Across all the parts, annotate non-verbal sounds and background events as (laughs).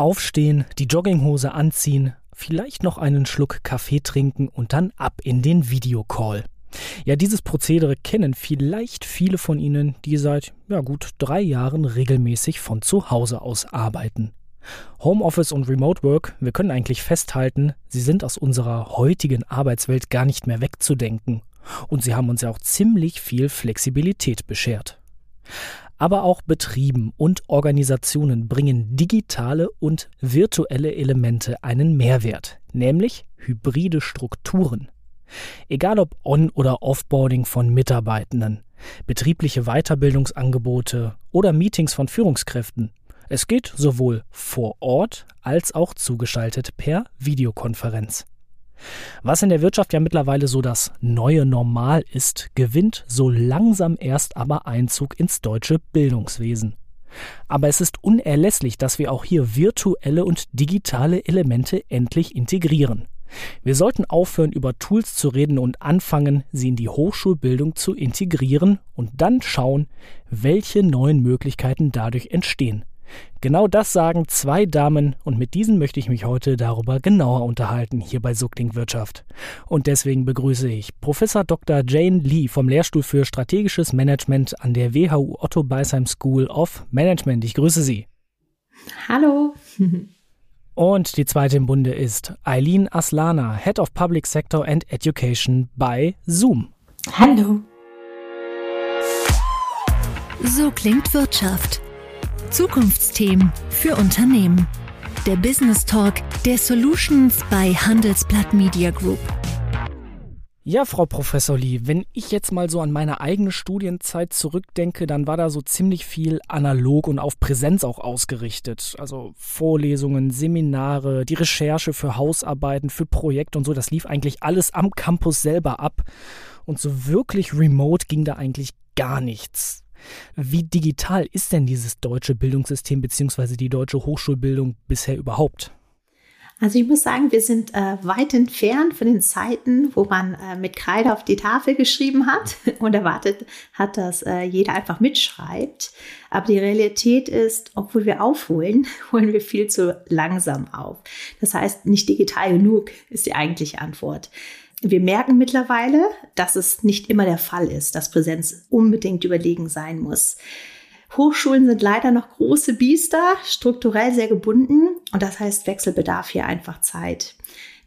Aufstehen, die Jogginghose anziehen, vielleicht noch einen Schluck Kaffee trinken und dann ab in den Videocall. Ja, dieses Prozedere kennen vielleicht viele von Ihnen, die seit ja, gut drei Jahren regelmäßig von zu Hause aus arbeiten. Homeoffice und Remote Work, wir können eigentlich festhalten, sie sind aus unserer heutigen Arbeitswelt gar nicht mehr wegzudenken. Und sie haben uns ja auch ziemlich viel Flexibilität beschert. Aber auch Betrieben und Organisationen bringen digitale und virtuelle Elemente einen Mehrwert, nämlich hybride Strukturen. Egal ob On- oder Offboarding von Mitarbeitenden, betriebliche Weiterbildungsangebote oder Meetings von Führungskräften. Es geht sowohl vor Ort als auch zugeschaltet per Videokonferenz. Was in der Wirtschaft ja mittlerweile so das neue Normal ist, gewinnt so langsam erst aber Einzug ins deutsche Bildungswesen. Aber es ist unerlässlich, dass wir auch hier virtuelle und digitale Elemente endlich integrieren. Wir sollten aufhören, über Tools zu reden und anfangen, sie in die Hochschulbildung zu integrieren und dann schauen, welche neuen Möglichkeiten dadurch entstehen. Genau das sagen zwei Damen und mit diesen möchte ich mich heute darüber genauer unterhalten hier bei Suckling Wirtschaft. Und deswegen begrüße ich Professor Dr. Jane Lee vom Lehrstuhl für strategisches Management an der WHU Otto Beisheim School of Management. Ich grüße Sie. Hallo. (laughs) Und die zweite im Bunde ist Eileen Aslana, Head of Public Sector and Education bei Zoom. Hallo. So klingt Wirtschaft. Zukunftsthemen für Unternehmen. Der Business Talk der Solutions bei Handelsblatt Media Group. Ja, Frau Professor Lee, wenn ich jetzt mal so an meine eigene Studienzeit zurückdenke, dann war da so ziemlich viel analog und auf Präsenz auch ausgerichtet. Also Vorlesungen, Seminare, die Recherche für Hausarbeiten, für Projekte und so, das lief eigentlich alles am Campus selber ab. Und so wirklich remote ging da eigentlich gar nichts. Wie digital ist denn dieses deutsche Bildungssystem bzw. die deutsche Hochschulbildung bisher überhaupt? Also ich muss sagen, wir sind äh, weit entfernt von den Zeiten, wo man äh, mit Kreide auf die Tafel geschrieben hat (laughs) und erwartet hat, dass äh, jeder einfach mitschreibt. Aber die Realität ist, obwohl wir aufholen, (laughs) holen wir viel zu langsam auf. Das heißt, nicht digital genug ist die eigentliche Antwort. Wir merken mittlerweile, dass es nicht immer der Fall ist, dass Präsenz unbedingt überlegen sein muss. Hochschulen sind leider noch große Biester, strukturell sehr gebunden und das heißt Wechselbedarf hier einfach Zeit.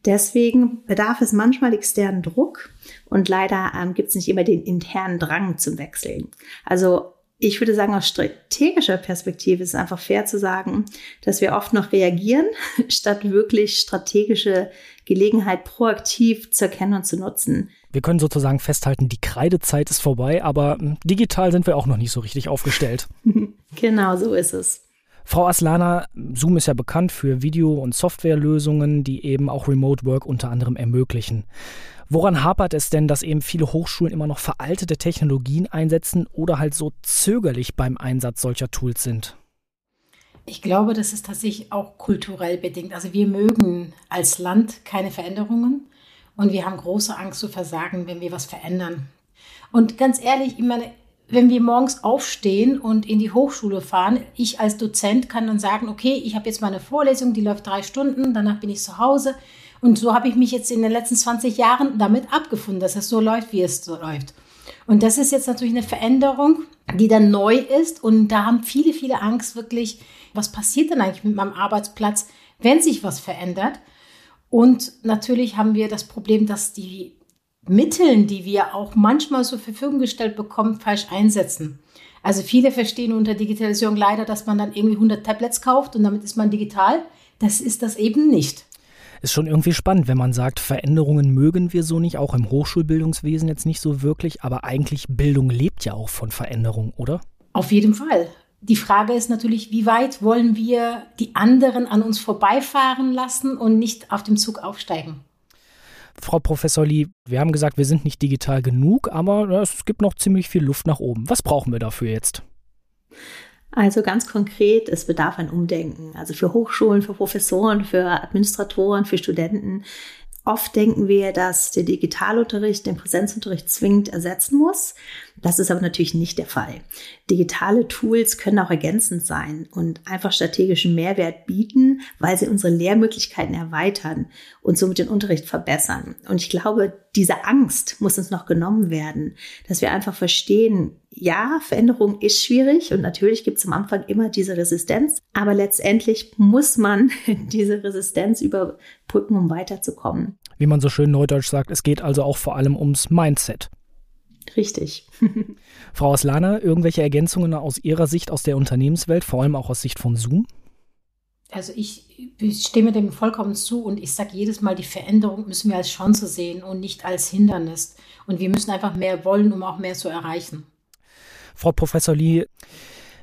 Deswegen bedarf es manchmal externen Druck und leider ähm, gibt es nicht immer den internen Drang zum Wechseln. Also ich würde sagen, aus strategischer Perspektive ist es einfach fair zu sagen, dass wir oft noch reagieren, (laughs) statt wirklich strategische Gelegenheit proaktiv zu erkennen und zu nutzen. Wir können sozusagen festhalten, die Kreidezeit ist vorbei, aber hm, digital sind wir auch noch nicht so richtig aufgestellt. (laughs) genau, so ist es. Frau Aslana, Zoom ist ja bekannt für Video- und Softwarelösungen, die eben auch Remote Work unter anderem ermöglichen. Woran hapert es denn, dass eben viele Hochschulen immer noch veraltete Technologien einsetzen oder halt so zögerlich beim Einsatz solcher Tools sind? Ich glaube, das ist tatsächlich auch kulturell bedingt. Also wir mögen als Land keine Veränderungen und wir haben große Angst zu versagen, wenn wir was verändern. Und ganz ehrlich, ich meine, wenn wir morgens aufstehen und in die Hochschule fahren, ich als Dozent kann dann sagen, okay, ich habe jetzt meine Vorlesung, die läuft drei Stunden, danach bin ich zu Hause. Und so habe ich mich jetzt in den letzten 20 Jahren damit abgefunden, dass es so läuft, wie es so läuft. Und das ist jetzt natürlich eine Veränderung, die dann neu ist. Und da haben viele, viele Angst wirklich, was passiert denn eigentlich mit meinem Arbeitsplatz, wenn sich was verändert? Und natürlich haben wir das Problem, dass die Mittel, die wir auch manchmal zur Verfügung gestellt bekommen, falsch einsetzen. Also viele verstehen unter Digitalisierung leider, dass man dann irgendwie 100 Tablets kauft und damit ist man digital. Das ist das eben nicht. Ist schon irgendwie spannend, wenn man sagt, Veränderungen mögen wir so nicht, auch im Hochschulbildungswesen jetzt nicht so wirklich, aber eigentlich Bildung lebt ja auch von Veränderung, oder? Auf jeden Fall. Die Frage ist natürlich, wie weit wollen wir die anderen an uns vorbeifahren lassen und nicht auf dem Zug aufsteigen? Frau Professor Lee, wir haben gesagt, wir sind nicht digital genug, aber es gibt noch ziemlich viel Luft nach oben. Was brauchen wir dafür jetzt? Also ganz konkret, es bedarf ein Umdenken. Also für Hochschulen, für Professoren, für Administratoren, für Studenten. Oft denken wir, dass der Digitalunterricht den Präsenzunterricht zwingend ersetzen muss. Das ist aber natürlich nicht der Fall. Digitale Tools können auch ergänzend sein und einfach strategischen Mehrwert bieten, weil sie unsere Lehrmöglichkeiten erweitern und somit den Unterricht verbessern. Und ich glaube, diese Angst muss uns noch genommen werden, dass wir einfach verstehen, ja, Veränderung ist schwierig und natürlich gibt es am Anfang immer diese Resistenz, aber letztendlich muss man (laughs) diese Resistenz überbrücken, um weiterzukommen. Wie man so schön neudeutsch sagt, es geht also auch vor allem ums Mindset. Richtig. (laughs) Frau Aslana, irgendwelche Ergänzungen aus Ihrer Sicht aus der Unternehmenswelt, vor allem auch aus Sicht von Zoom? Also ich, ich stimme dem vollkommen zu und ich sage jedes Mal, die Veränderung müssen wir als Chance sehen und nicht als Hindernis. Und wir müssen einfach mehr wollen, um auch mehr zu erreichen. Frau Professor Lee,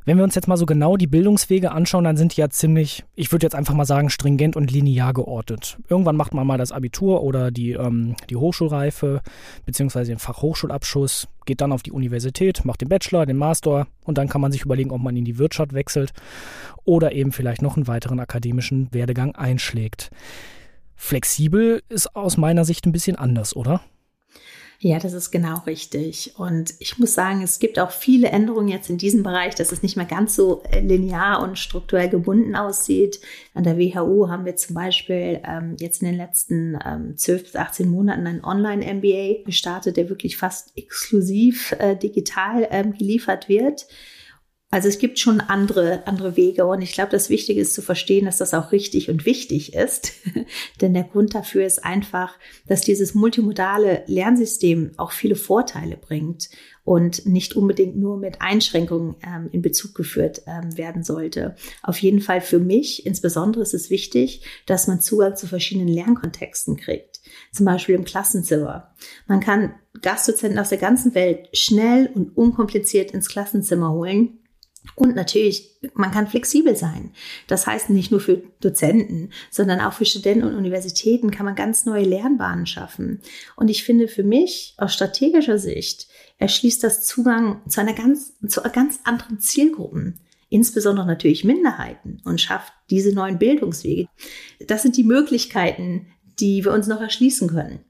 wenn wir uns jetzt mal so genau die Bildungswege anschauen, dann sind die ja ziemlich, ich würde jetzt einfach mal sagen, stringent und linear geordnet. Irgendwann macht man mal das Abitur oder die, ähm, die Hochschulreife beziehungsweise den Fachhochschulabschluss, geht dann auf die Universität, macht den Bachelor, den Master und dann kann man sich überlegen, ob man in die Wirtschaft wechselt oder eben vielleicht noch einen weiteren akademischen Werdegang einschlägt. Flexibel ist aus meiner Sicht ein bisschen anders, oder? Ja, das ist genau richtig. Und ich muss sagen, es gibt auch viele Änderungen jetzt in diesem Bereich, dass es nicht mehr ganz so äh, linear und strukturell gebunden aussieht. An der WHO haben wir zum Beispiel ähm, jetzt in den letzten ähm, 12 bis 18 Monaten einen Online-MBA gestartet, der wirklich fast exklusiv äh, digital ähm, geliefert wird. Also es gibt schon andere, andere Wege und ich glaube, das Wichtige ist zu verstehen, dass das auch richtig und wichtig ist. (laughs) Denn der Grund dafür ist einfach, dass dieses multimodale Lernsystem auch viele Vorteile bringt und nicht unbedingt nur mit Einschränkungen ähm, in Bezug geführt ähm, werden sollte. Auf jeden Fall für mich insbesondere ist es wichtig, dass man Zugang zu verschiedenen Lernkontexten kriegt. Zum Beispiel im Klassenzimmer. Man kann Gastdozenten aus der ganzen Welt schnell und unkompliziert ins Klassenzimmer holen und natürlich, man kann flexibel sein. Das heißt nicht nur für Dozenten, sondern auch für Studenten und Universitäten kann man ganz neue Lernbahnen schaffen. Und ich finde für mich aus strategischer Sicht erschließt das Zugang zu einer ganz, zu ganz anderen Zielgruppen insbesondere natürlich Minderheiten und schafft diese neuen Bildungswege. Das sind die Möglichkeiten, die wir uns noch erschließen können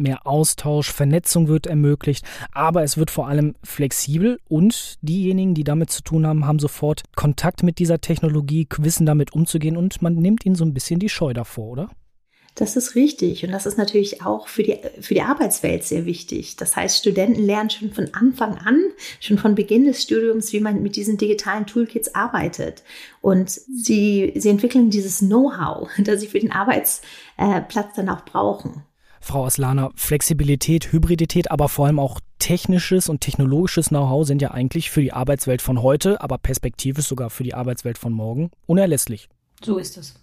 mehr Austausch, Vernetzung wird ermöglicht, aber es wird vor allem flexibel und diejenigen, die damit zu tun haben, haben sofort Kontakt mit dieser Technologie, wissen damit umzugehen und man nimmt ihnen so ein bisschen die Scheu davor, oder? Das ist richtig und das ist natürlich auch für die, für die Arbeitswelt sehr wichtig. Das heißt, Studenten lernen schon von Anfang an, schon von Beginn des Studiums, wie man mit diesen digitalen Toolkits arbeitet. Und sie, sie entwickeln dieses Know-how, (laughs) das sie für den Arbeitsplatz dann auch brauchen. Frau Aslana, Flexibilität, Hybridität, aber vor allem auch technisches und technologisches Know-how sind ja eigentlich für die Arbeitswelt von heute, aber perspektivisch sogar für die Arbeitswelt von morgen unerlässlich. So ist es.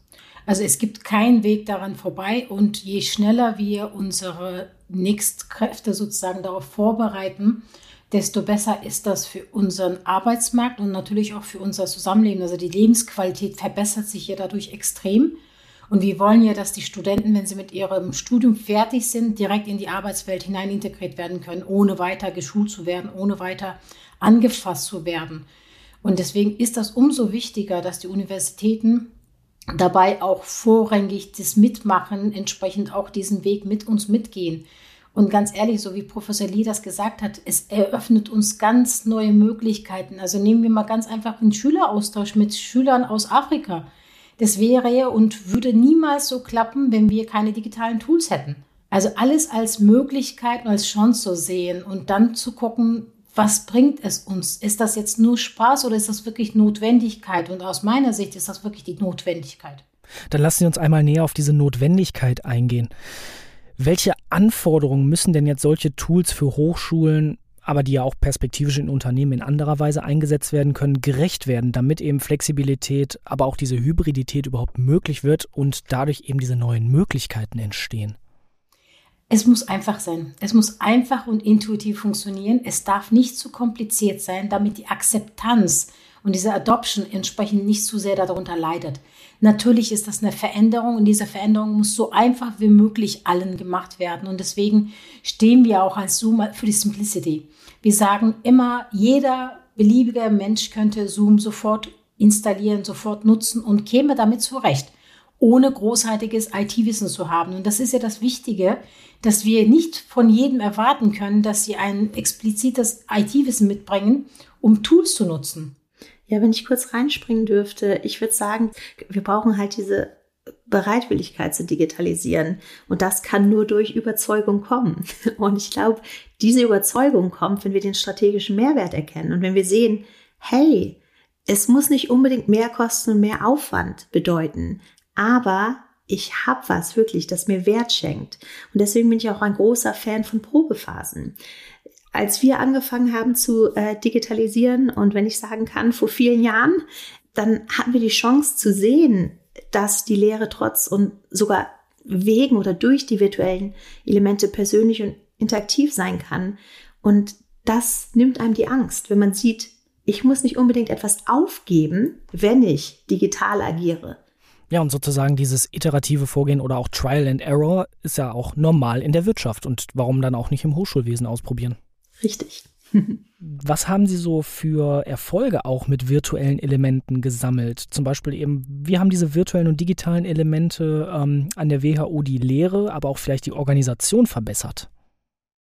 Also es gibt keinen Weg daran vorbei und je schneller wir unsere Nächstkräfte sozusagen darauf vorbereiten, desto besser ist das für unseren Arbeitsmarkt und natürlich auch für unser Zusammenleben. Also die Lebensqualität verbessert sich ja dadurch extrem. Und wir wollen ja, dass die Studenten, wenn sie mit ihrem Studium fertig sind, direkt in die Arbeitswelt hinein integriert werden können, ohne weiter geschult zu werden, ohne weiter angefasst zu werden. Und deswegen ist das umso wichtiger, dass die Universitäten dabei auch vorrangig das mitmachen, entsprechend auch diesen Weg mit uns mitgehen. Und ganz ehrlich, so wie Professor Lee das gesagt hat, es eröffnet uns ganz neue Möglichkeiten. Also nehmen wir mal ganz einfach einen Schüleraustausch mit Schülern aus Afrika. Das wäre und würde niemals so klappen, wenn wir keine digitalen Tools hätten. Also alles als Möglichkeit und als Chance zu sehen und dann zu gucken, was bringt es uns? Ist das jetzt nur Spaß oder ist das wirklich Notwendigkeit? Und aus meiner Sicht ist das wirklich die Notwendigkeit. Dann lassen Sie uns einmal näher auf diese Notwendigkeit eingehen. Welche Anforderungen müssen denn jetzt solche Tools für Hochschulen aber die ja auch perspektivisch in Unternehmen in anderer Weise eingesetzt werden können, gerecht werden, damit eben Flexibilität, aber auch diese Hybridität überhaupt möglich wird und dadurch eben diese neuen Möglichkeiten entstehen. Es muss einfach sein. Es muss einfach und intuitiv funktionieren. Es darf nicht zu kompliziert sein, damit die Akzeptanz und diese Adoption entsprechend nicht zu sehr darunter leidet. Natürlich ist das eine Veränderung und diese Veränderung muss so einfach wie möglich allen gemacht werden. Und deswegen stehen wir auch als Zoom für die Simplicity. Wir sagen immer, jeder beliebige Mensch könnte Zoom sofort installieren, sofort nutzen und käme damit zurecht, ohne großartiges IT-Wissen zu haben. Und das ist ja das Wichtige. dass wir nicht von jedem erwarten können, dass sie ein explizites IT-Wissen mitbringen, um Tools zu nutzen. Ja, wenn ich kurz reinspringen dürfte, ich würde sagen, wir brauchen halt diese Bereitwilligkeit zu digitalisieren. Und das kann nur durch Überzeugung kommen. (laughs) Und ich glaube, diese Überzeugung kommt, wenn wir den strategischen Mehrwert erkennen und wenn wir sehen, hey, es muss nicht unbedingt mehr Kosten und mehr Aufwand bedeuten, aber ich habe was wirklich, das mir Wert schenkt. Und deswegen bin ich auch ein großer Fan von Probephasen. Als wir angefangen haben zu äh, digitalisieren und wenn ich sagen kann, vor vielen Jahren, dann hatten wir die Chance zu sehen, dass die Lehre trotz und sogar wegen oder durch die virtuellen Elemente persönlich und interaktiv sein kann. Und das nimmt einem die Angst, wenn man sieht, ich muss nicht unbedingt etwas aufgeben, wenn ich digital agiere. Ja, und sozusagen dieses iterative Vorgehen oder auch Trial and Error ist ja auch normal in der Wirtschaft. Und warum dann auch nicht im Hochschulwesen ausprobieren? Richtig. Was haben Sie so für Erfolge auch mit virtuellen Elementen gesammelt? Zum Beispiel eben, wie haben diese virtuellen und digitalen Elemente ähm, an der WHO die Lehre, aber auch vielleicht die Organisation verbessert?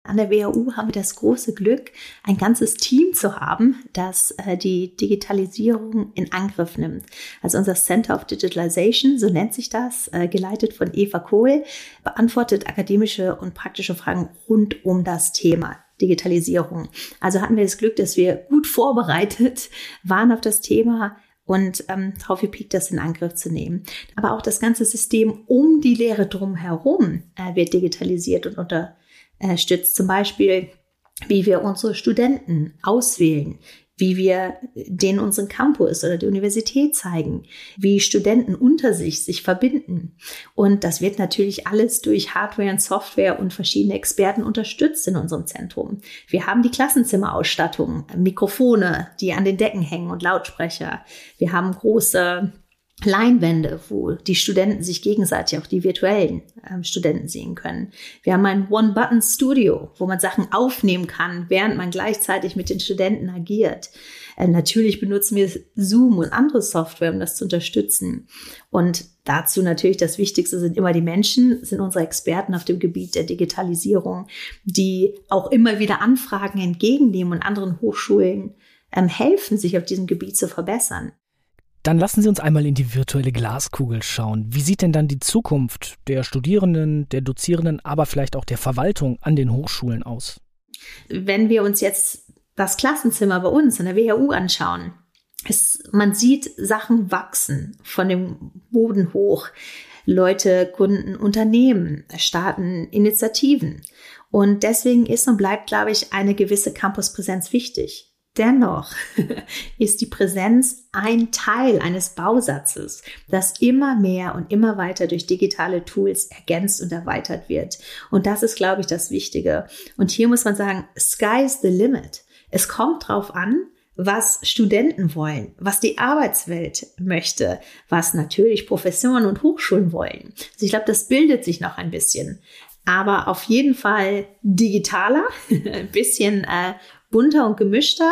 An der WHU haben wir das große Glück, ein ganzes Team zu haben, das äh, die Digitalisierung in Angriff nimmt. Also unser Center of Digitalization, so nennt sich das, äh, geleitet von Eva Kohl, beantwortet akademische und praktische Fragen rund um das Thema Digitalisierung. Also hatten wir das Glück, dass wir gut vorbereitet (laughs) waren auf das Thema und ähm, darauf gepiekt, das in Angriff zu nehmen. Aber auch das ganze System um die Lehre drumherum äh, wird digitalisiert und unterstützt. Zum Beispiel, wie wir unsere Studenten auswählen, wie wir den unseren Campus oder die Universität zeigen, wie Studenten unter sich sich verbinden. Und das wird natürlich alles durch Hardware und Software und verschiedene Experten unterstützt in unserem Zentrum. Wir haben die Klassenzimmerausstattung, Mikrofone, die an den Decken hängen und Lautsprecher. Wir haben große Leinwände, wo die Studenten sich gegenseitig, auch die virtuellen äh, Studenten sehen können. Wir haben ein One-Button-Studio, wo man Sachen aufnehmen kann, während man gleichzeitig mit den Studenten agiert. Äh, natürlich benutzen wir Zoom und andere Software, um das zu unterstützen. Und dazu natürlich das Wichtigste sind immer die Menschen, sind unsere Experten auf dem Gebiet der Digitalisierung, die auch immer wieder Anfragen entgegennehmen und anderen Hochschulen ähm, helfen, sich auf diesem Gebiet zu verbessern. Dann lassen Sie uns einmal in die virtuelle Glaskugel schauen. Wie sieht denn dann die Zukunft der Studierenden, der Dozierenden, aber vielleicht auch der Verwaltung an den Hochschulen aus? Wenn wir uns jetzt das Klassenzimmer bei uns in der WHU anschauen, ist, man sieht Sachen wachsen von dem Boden hoch. Leute Kunden, Unternehmen, starten Initiativen. Und deswegen ist und bleibt, glaube ich, eine gewisse Campuspräsenz wichtig. Dennoch (laughs) ist die Präsenz ein Teil eines Bausatzes, das immer mehr und immer weiter durch digitale Tools ergänzt und erweitert wird. Und das ist, glaube ich, das Wichtige. Und hier muss man sagen, sky's the limit. Es kommt drauf an, was Studenten wollen, was die Arbeitswelt möchte, was natürlich Professoren und Hochschulen wollen. Also ich glaube, das bildet sich noch ein bisschen. Aber auf jeden Fall digitaler, (laughs) ein bisschen äh, bunter und gemischter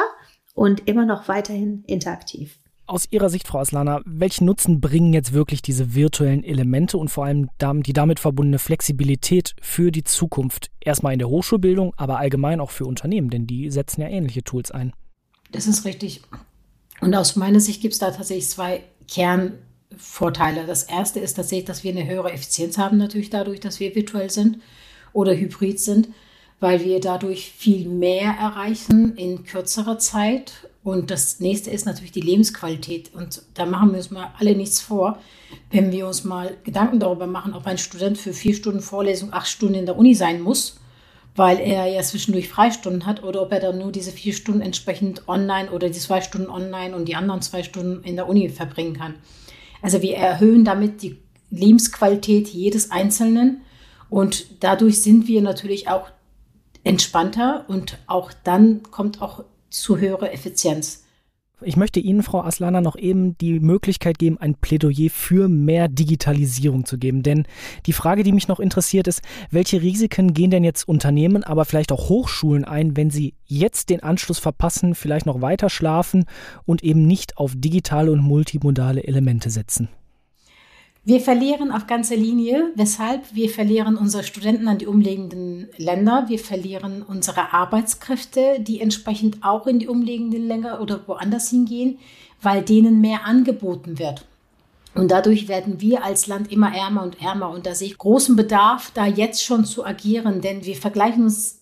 und immer noch weiterhin interaktiv. Aus Ihrer Sicht, Frau Aslana, welchen Nutzen bringen jetzt wirklich diese virtuellen Elemente und vor allem die damit verbundene Flexibilität für die Zukunft? Erstmal in der Hochschulbildung, aber allgemein auch für Unternehmen, denn die setzen ja ähnliche Tools ein. Das ist richtig. Und aus meiner Sicht gibt es da tatsächlich zwei Kernvorteile. Das erste ist tatsächlich, dass wir eine höhere Effizienz haben, natürlich dadurch, dass wir virtuell sind oder hybrid sind weil wir dadurch viel mehr erreichen in kürzerer Zeit. Und das nächste ist natürlich die Lebensqualität. Und da machen wir uns mal alle nichts vor, wenn wir uns mal Gedanken darüber machen, ob ein Student für vier Stunden Vorlesung acht Stunden in der Uni sein muss, weil er ja zwischendurch Freistunden hat, oder ob er dann nur diese vier Stunden entsprechend online oder die zwei Stunden online und die anderen zwei Stunden in der Uni verbringen kann. Also wir erhöhen damit die Lebensqualität jedes Einzelnen. Und dadurch sind wir natürlich auch entspannter und auch dann kommt auch zu höherer Effizienz. Ich möchte Ihnen, Frau Aslana, noch eben die Möglichkeit geben, ein Plädoyer für mehr Digitalisierung zu geben. Denn die Frage, die mich noch interessiert, ist, welche Risiken gehen denn jetzt Unternehmen, aber vielleicht auch Hochschulen ein, wenn sie jetzt den Anschluss verpassen, vielleicht noch weiter schlafen und eben nicht auf digitale und multimodale Elemente setzen? Wir verlieren auf ganzer Linie. Weshalb? Wir verlieren unsere Studenten an die umliegenden Länder. Wir verlieren unsere Arbeitskräfte, die entsprechend auch in die umliegenden Länder oder woanders hingehen, weil denen mehr angeboten wird. Und dadurch werden wir als Land immer ärmer und ärmer. Und da sehe ich großen Bedarf, da jetzt schon zu agieren, denn wir vergleichen uns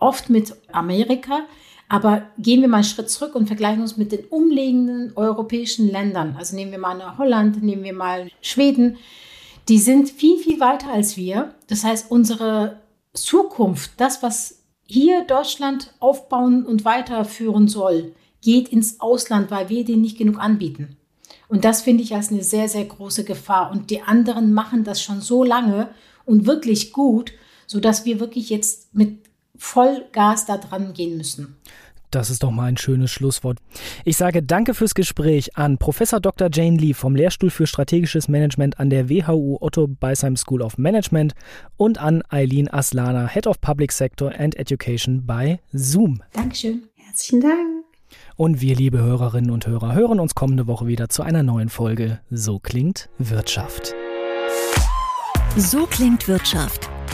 oft mit Amerika. Aber gehen wir mal einen Schritt zurück und vergleichen uns mit den umliegenden europäischen Ländern. Also nehmen wir mal Holland, nehmen wir mal Schweden. Die sind viel, viel weiter als wir. Das heißt, unsere Zukunft, das, was hier Deutschland aufbauen und weiterführen soll, geht ins Ausland, weil wir denen nicht genug anbieten. Und das finde ich als eine sehr, sehr große Gefahr. Und die anderen machen das schon so lange und wirklich gut, sodass wir wirklich jetzt mit Vollgas da dran gehen müssen. Das ist doch mal ein schönes Schlusswort. Ich sage Danke fürs Gespräch an Professor Dr. Jane Lee vom Lehrstuhl für strategisches Management an der WHU Otto Beisheim School of Management und an Eileen Aslana, Head of Public Sector and Education bei Zoom. Dankeschön. Herzlichen Dank. Und wir, liebe Hörerinnen und Hörer, hören uns kommende Woche wieder zu einer neuen Folge So klingt Wirtschaft. So klingt Wirtschaft.